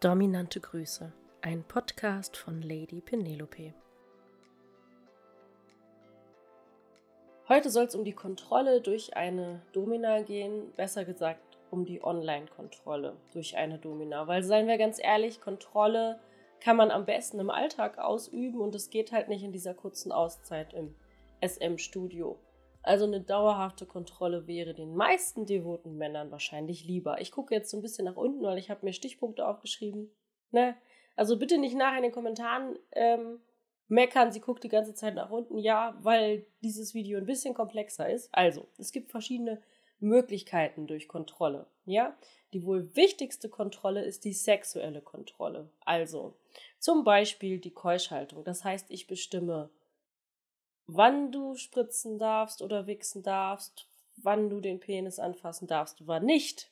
Dominante Grüße, ein Podcast von Lady Penelope. Heute soll es um die Kontrolle durch eine Domina gehen, besser gesagt um die Online-Kontrolle durch eine Domina. Weil, seien wir ganz ehrlich, Kontrolle kann man am besten im Alltag ausüben und es geht halt nicht in dieser kurzen Auszeit im SM-Studio. Also eine dauerhafte Kontrolle wäre den meisten devoten Männern wahrscheinlich lieber. Ich gucke jetzt so ein bisschen nach unten, weil ich habe mir Stichpunkte aufgeschrieben. Ne? Also bitte nicht nachher in den Kommentaren ähm, meckern, sie guckt die ganze Zeit nach unten. Ja, weil dieses Video ein bisschen komplexer ist. Also, es gibt verschiedene Möglichkeiten durch Kontrolle. Ja, die wohl wichtigste Kontrolle ist die sexuelle Kontrolle. Also, zum Beispiel die Keuschhaltung. Das heißt, ich bestimme wann du spritzen darfst oder wichsen darfst, wann du den Penis anfassen darfst, wann nicht,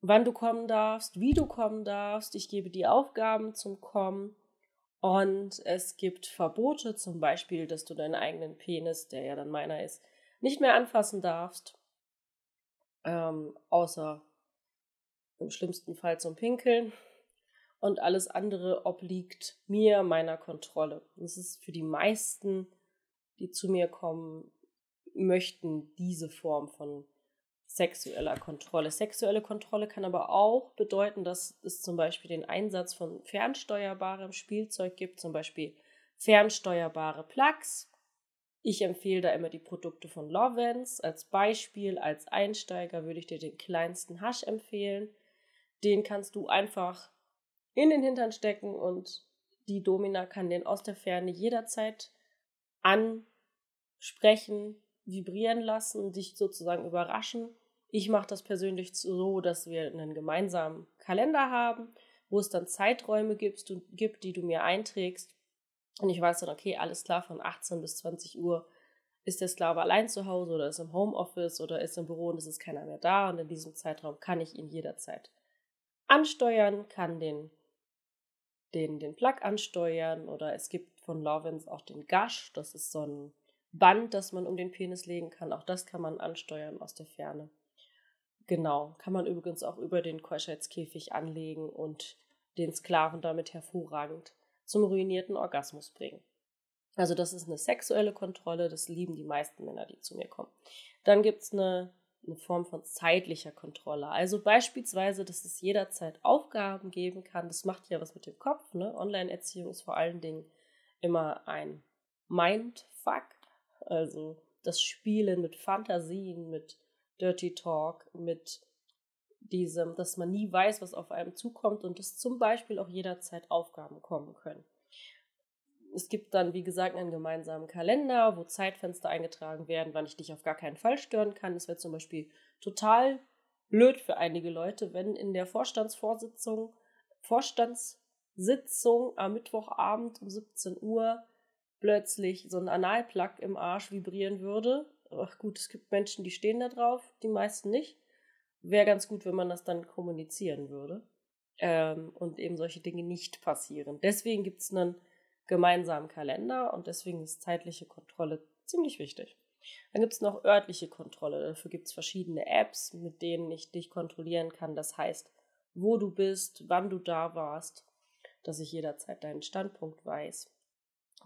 wann du kommen darfst, wie du kommen darfst. Ich gebe die Aufgaben zum Kommen und es gibt Verbote, zum Beispiel, dass du deinen eigenen Penis, der ja dann meiner ist, nicht mehr anfassen darfst, ähm, außer im schlimmsten Fall zum Pinkeln. Und alles andere obliegt mir, meiner Kontrolle. Das ist für die meisten die zu mir kommen, möchten diese Form von sexueller Kontrolle. Sexuelle Kontrolle kann aber auch bedeuten, dass es zum Beispiel den Einsatz von fernsteuerbarem Spielzeug gibt, zum Beispiel fernsteuerbare Plugs. Ich empfehle da immer die Produkte von Lovens. Als Beispiel, als Einsteiger würde ich dir den kleinsten Hasch empfehlen. Den kannst du einfach in den Hintern stecken und die Domina kann den aus der Ferne jederzeit an sprechen, vibrieren lassen, dich sozusagen überraschen. Ich mache das persönlich so, dass wir einen gemeinsamen Kalender haben, wo es dann Zeiträume gibt, du, gibt, die du mir einträgst. Und ich weiß dann, okay, alles klar, von 18 bis 20 Uhr ist der Sklave allein zu Hause oder ist im Homeoffice oder ist im Büro und es ist keiner mehr da. Und in diesem Zeitraum kann ich ihn jederzeit ansteuern, kann den, den, den Plug ansteuern oder es gibt von Lovens auch den Gush, das ist so ein Band, das man um den Penis legen kann. Auch das kann man ansteuern aus der Ferne. Genau, kann man übrigens auch über den Keuschheitskäfig anlegen und den Sklaven damit hervorragend zum ruinierten Orgasmus bringen. Also das ist eine sexuelle Kontrolle, das lieben die meisten Männer, die zu mir kommen. Dann gibt es eine, eine Form von zeitlicher Kontrolle. Also beispielsweise, dass es jederzeit Aufgaben geben kann. Das macht ja was mit dem Kopf. Ne? Online-Erziehung ist vor allen Dingen immer ein Mindfuck. Also das Spielen mit Fantasien, mit Dirty Talk, mit diesem, dass man nie weiß, was auf einem zukommt und dass zum Beispiel auch jederzeit Aufgaben kommen können. Es gibt dann, wie gesagt, einen gemeinsamen Kalender, wo Zeitfenster eingetragen werden, wann ich dich auf gar keinen Fall stören kann. Es wäre zum Beispiel total blöd für einige Leute, wenn in der Vorstandsvorsitzung, Vorstandssitzung am Mittwochabend um 17 Uhr plötzlich so ein Analplug im Arsch vibrieren würde. Ach gut, es gibt Menschen, die stehen da drauf, die meisten nicht. Wäre ganz gut, wenn man das dann kommunizieren würde ähm, und eben solche Dinge nicht passieren. Deswegen gibt es einen gemeinsamen Kalender und deswegen ist zeitliche Kontrolle ziemlich wichtig. Dann gibt es noch örtliche Kontrolle. Dafür gibt es verschiedene Apps, mit denen ich dich kontrollieren kann. Das heißt, wo du bist, wann du da warst, dass ich jederzeit deinen Standpunkt weiß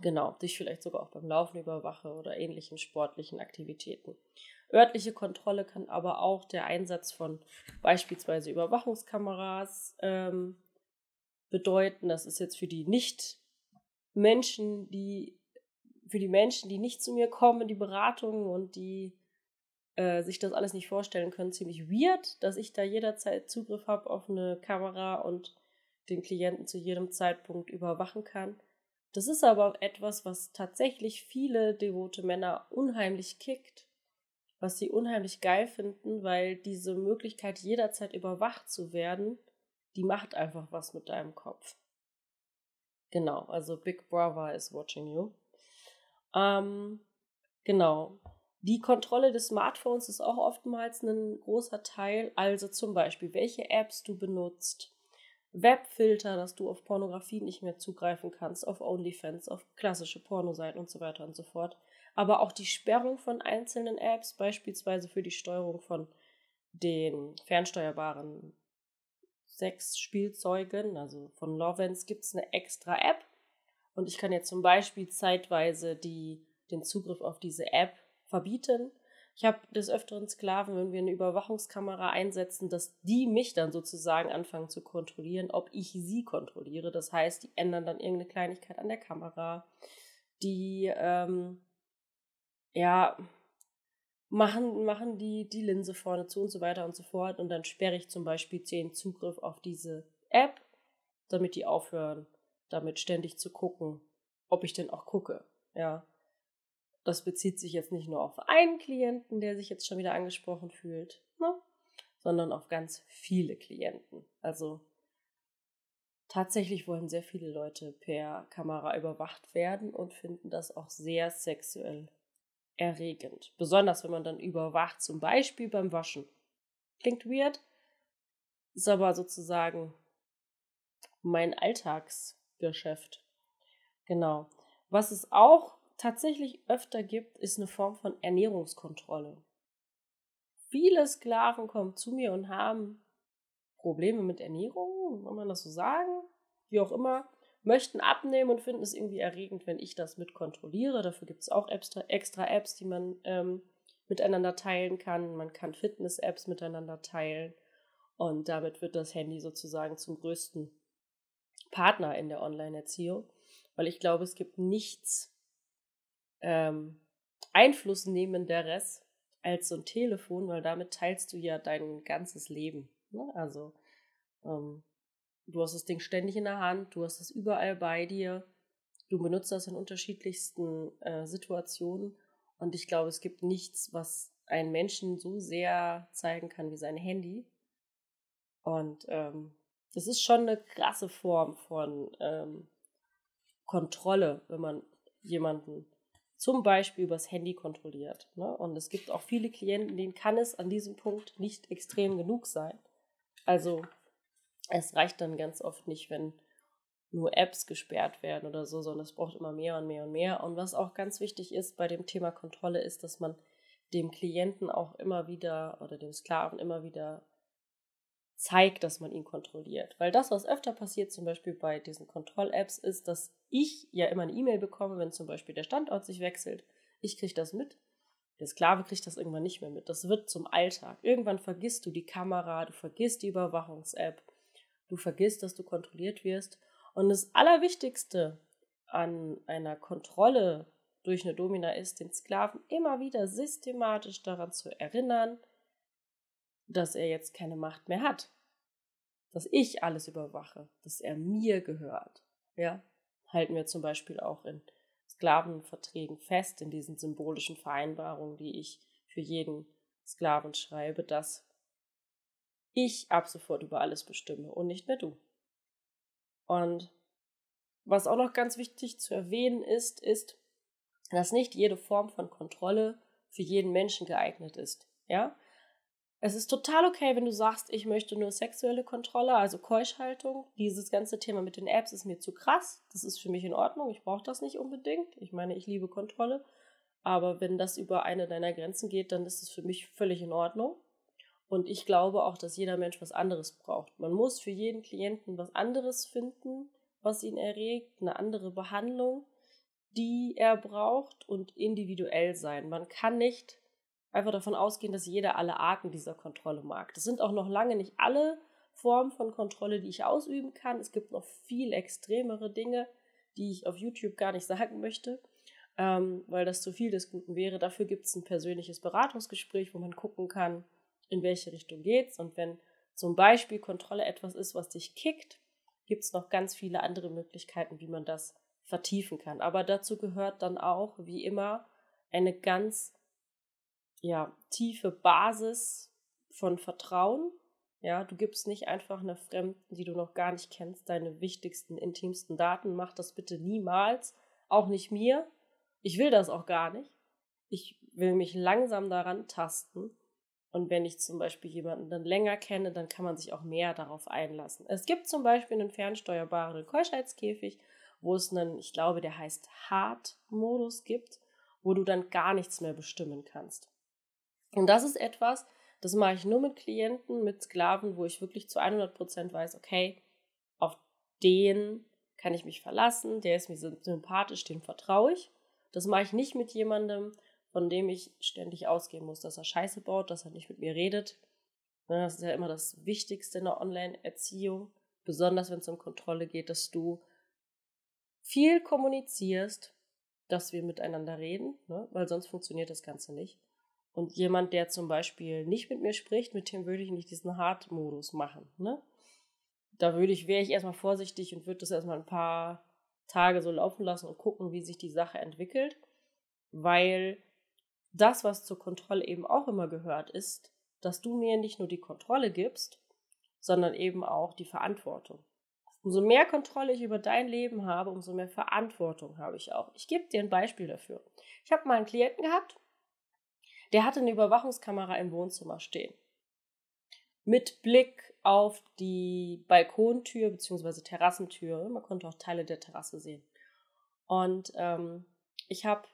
genau, dich vielleicht sogar auch beim Laufen überwache oder ähnlichen sportlichen Aktivitäten. Örtliche Kontrolle kann aber auch der Einsatz von beispielsweise Überwachungskameras ähm, bedeuten. Das ist jetzt für die nicht Menschen, die für die Menschen, die nicht zu mir kommen, die Beratungen und die äh, sich das alles nicht vorstellen können, ziemlich weird, dass ich da jederzeit Zugriff habe auf eine Kamera und den Klienten zu jedem Zeitpunkt überwachen kann. Das ist aber etwas, was tatsächlich viele devote Männer unheimlich kickt, was sie unheimlich geil finden, weil diese Möglichkeit, jederzeit überwacht zu werden, die macht einfach was mit deinem Kopf. Genau, also Big Brother is watching you. Ähm, genau. Die Kontrolle des Smartphones ist auch oftmals ein großer Teil. Also zum Beispiel, welche Apps du benutzt, Webfilter, dass du auf Pornografie nicht mehr zugreifen kannst, auf OnlyFans, auf klassische Pornoseiten und so weiter und so fort. Aber auch die Sperrung von einzelnen Apps, beispielsweise für die Steuerung von den fernsteuerbaren Sexspielzeugen, also von Lovens, gibt es eine extra App. Und ich kann jetzt zum Beispiel zeitweise die, den Zugriff auf diese App verbieten. Ich habe des Öfteren Sklaven, wenn wir eine Überwachungskamera einsetzen, dass die mich dann sozusagen anfangen zu kontrollieren, ob ich sie kontrolliere. Das heißt, die ändern dann irgendeine Kleinigkeit an der Kamera. Die, ähm, ja, machen, machen die, die Linse vorne zu und so weiter und so fort. Und dann sperre ich zum Beispiel den Zugriff auf diese App, damit die aufhören, damit ständig zu gucken, ob ich denn auch gucke. Ja. Das bezieht sich jetzt nicht nur auf einen Klienten, der sich jetzt schon wieder angesprochen fühlt, ne? sondern auf ganz viele Klienten. Also tatsächlich wollen sehr viele Leute per Kamera überwacht werden und finden das auch sehr sexuell erregend. Besonders wenn man dann überwacht, zum Beispiel beim Waschen. Klingt weird, ist aber sozusagen mein Alltagsgeschäft. Genau. Was es auch tatsächlich öfter gibt, ist eine Form von Ernährungskontrolle. Viele Sklaven kommen zu mir und haben Probleme mit Ernährung, kann man das so sagen? Wie auch immer möchten abnehmen und finden es irgendwie erregend, wenn ich das mit kontrolliere. Dafür gibt es auch extra, extra Apps, die man ähm, miteinander teilen kann. Man kann Fitness-Apps miteinander teilen. Und damit wird das Handy sozusagen zum größten Partner in der Online-Erziehung. Weil ich glaube, es gibt nichts ähm, Einflussnehmenderes als so ein Telefon, weil damit teilst du ja dein ganzes Leben. Ne? Also ähm, Du hast das Ding ständig in der Hand, du hast es überall bei dir, du benutzt das in unterschiedlichsten äh, Situationen und ich glaube, es gibt nichts, was einen Menschen so sehr zeigen kann wie sein Handy. Und ähm, das ist schon eine krasse Form von ähm, Kontrolle, wenn man jemanden zum Beispiel übers Handy kontrolliert. Ne? Und es gibt auch viele Klienten, denen kann es an diesem Punkt nicht extrem genug sein. Also es reicht dann ganz oft nicht, wenn nur Apps gesperrt werden oder so, sondern es braucht immer mehr und mehr und mehr. Und was auch ganz wichtig ist bei dem Thema Kontrolle, ist, dass man dem Klienten auch immer wieder oder dem Sklaven immer wieder zeigt, dass man ihn kontrolliert. Weil das, was öfter passiert, zum Beispiel bei diesen Kontroll-Apps, ist, dass ich ja immer eine E-Mail bekomme, wenn zum Beispiel der Standort sich wechselt. Ich kriege das mit. Der Sklave kriegt das irgendwann nicht mehr mit. Das wird zum Alltag. Irgendwann vergisst du die Kamera, du vergisst die Überwachungs-App Du vergisst, dass du kontrolliert wirst. Und das Allerwichtigste an einer Kontrolle durch eine Domina ist, den Sklaven immer wieder systematisch daran zu erinnern, dass er jetzt keine Macht mehr hat. Dass ich alles überwache, dass er mir gehört. Ja, halten wir zum Beispiel auch in Sklavenverträgen fest, in diesen symbolischen Vereinbarungen, die ich für jeden Sklaven schreibe, dass ich ab sofort über alles bestimme und nicht mehr du. Und was auch noch ganz wichtig zu erwähnen ist, ist, dass nicht jede Form von Kontrolle für jeden Menschen geeignet ist. Ja? Es ist total okay, wenn du sagst, ich möchte nur sexuelle Kontrolle, also Keuschhaltung. Dieses ganze Thema mit den Apps ist mir zu krass. Das ist für mich in Ordnung. Ich brauche das nicht unbedingt. Ich meine, ich liebe Kontrolle. Aber wenn das über eine deiner Grenzen geht, dann ist es für mich völlig in Ordnung. Und ich glaube auch, dass jeder Mensch was anderes braucht. Man muss für jeden Klienten was anderes finden, was ihn erregt, eine andere Behandlung, die er braucht und individuell sein. Man kann nicht einfach davon ausgehen, dass jeder alle Arten dieser Kontrolle mag. Das sind auch noch lange nicht alle Formen von Kontrolle, die ich ausüben kann. Es gibt noch viel extremere Dinge, die ich auf YouTube gar nicht sagen möchte, ähm, weil das zu viel des Guten wäre. Dafür gibt es ein persönliches Beratungsgespräch, wo man gucken kann, in welche Richtung geht's. Und wenn zum Beispiel Kontrolle etwas ist, was dich kickt, gibt es noch ganz viele andere Möglichkeiten, wie man das vertiefen kann. Aber dazu gehört dann auch, wie immer, eine ganz ja, tiefe Basis von Vertrauen. Ja, du gibst nicht einfach einer Fremden, die du noch gar nicht kennst, deine wichtigsten, intimsten Daten. Mach das bitte niemals. Auch nicht mir. Ich will das auch gar nicht. Ich will mich langsam daran tasten und wenn ich zum Beispiel jemanden dann länger kenne, dann kann man sich auch mehr darauf einlassen. Es gibt zum Beispiel einen fernsteuerbaren Keuschheitskäfig, wo es einen, ich glaube, der heißt Hard-Modus gibt, wo du dann gar nichts mehr bestimmen kannst. Und das ist etwas, Das mache ich nur mit Klienten, mit Sklaven, wo ich wirklich zu 100% weiß, okay, auf den kann ich mich verlassen, der ist mir sympathisch, dem vertraue ich. Das mache ich nicht mit jemandem, von dem ich ständig ausgehen muss, dass er Scheiße baut, dass er nicht mit mir redet. Ne, das ist ja immer das Wichtigste in der Online-Erziehung, besonders wenn es um Kontrolle geht, dass du viel kommunizierst, dass wir miteinander reden, ne? weil sonst funktioniert das Ganze nicht. Und jemand, der zum Beispiel nicht mit mir spricht, mit dem würde ich nicht diesen Hard-Modus machen. Ne? Da würde ich, wäre ich erstmal vorsichtig und würde das erstmal ein paar Tage so laufen lassen und gucken, wie sich die Sache entwickelt. Weil das, was zur Kontrolle eben auch immer gehört, ist, dass du mir nicht nur die Kontrolle gibst, sondern eben auch die Verantwortung. Umso mehr Kontrolle ich über dein Leben habe, umso mehr Verantwortung habe ich auch. Ich gebe dir ein Beispiel dafür. Ich habe mal einen Klienten gehabt, der hatte eine Überwachungskamera im Wohnzimmer stehen. Mit Blick auf die Balkontür bzw. Terrassentür. Man konnte auch Teile der Terrasse sehen. Und ähm, ich habe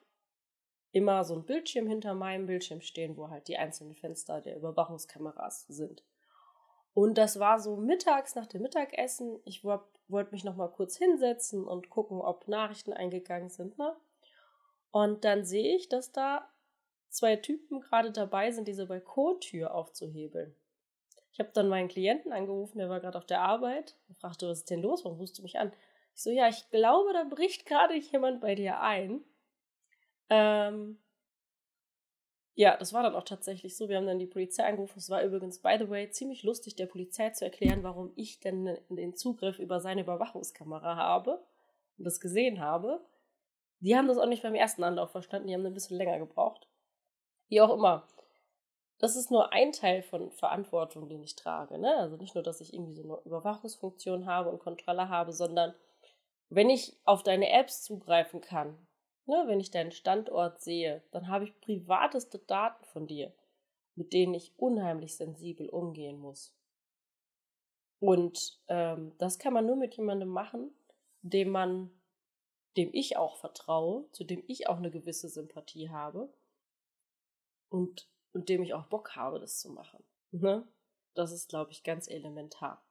immer so ein Bildschirm hinter meinem Bildschirm stehen, wo halt die einzelnen Fenster der Überwachungskameras sind. Und das war so mittags nach dem Mittagessen. Ich wollte mich noch mal kurz hinsetzen und gucken, ob Nachrichten eingegangen sind. Ne? Und dann sehe ich, dass da zwei Typen gerade dabei sind, diese Balkontür aufzuhebeln. Ich habe dann meinen Klienten angerufen, der war gerade auf der Arbeit und fragte, was ist denn los? Warum rufst du mich an? Ich so, ja, ich glaube, da bricht gerade jemand bei dir ein. Ähm, ja, das war dann auch tatsächlich so. Wir haben dann die Polizei angerufen. Es war übrigens, by the way, ziemlich lustig, der Polizei zu erklären, warum ich denn den Zugriff über seine Überwachungskamera habe und das gesehen habe. Die haben das auch nicht beim ersten Anlauf verstanden, die haben ein bisschen länger gebraucht. Wie auch immer. Das ist nur ein Teil von Verantwortung, den ich trage. Ne? Also nicht nur, dass ich irgendwie so eine Überwachungsfunktion habe und Kontrolle habe, sondern wenn ich auf deine Apps zugreifen kann, Ne, wenn ich deinen Standort sehe, dann habe ich privateste Daten von dir, mit denen ich unheimlich sensibel umgehen muss. Und ähm, das kann man nur mit jemandem machen, dem man, dem ich auch vertraue, zu dem ich auch eine gewisse Sympathie habe und, und dem ich auch Bock habe, das zu machen. Ne? Das ist, glaube ich, ganz elementar.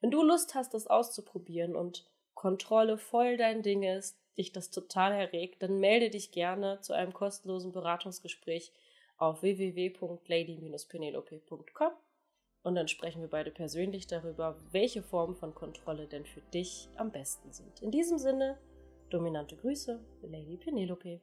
Wenn du Lust hast, das auszuprobieren und Kontrolle voll dein Ding ist, dich das total erregt, dann melde dich gerne zu einem kostenlosen Beratungsgespräch auf www.lady-penelope.com und dann sprechen wir beide persönlich darüber, welche Formen von Kontrolle denn für dich am besten sind. In diesem Sinne, dominante Grüße, Lady Penelope.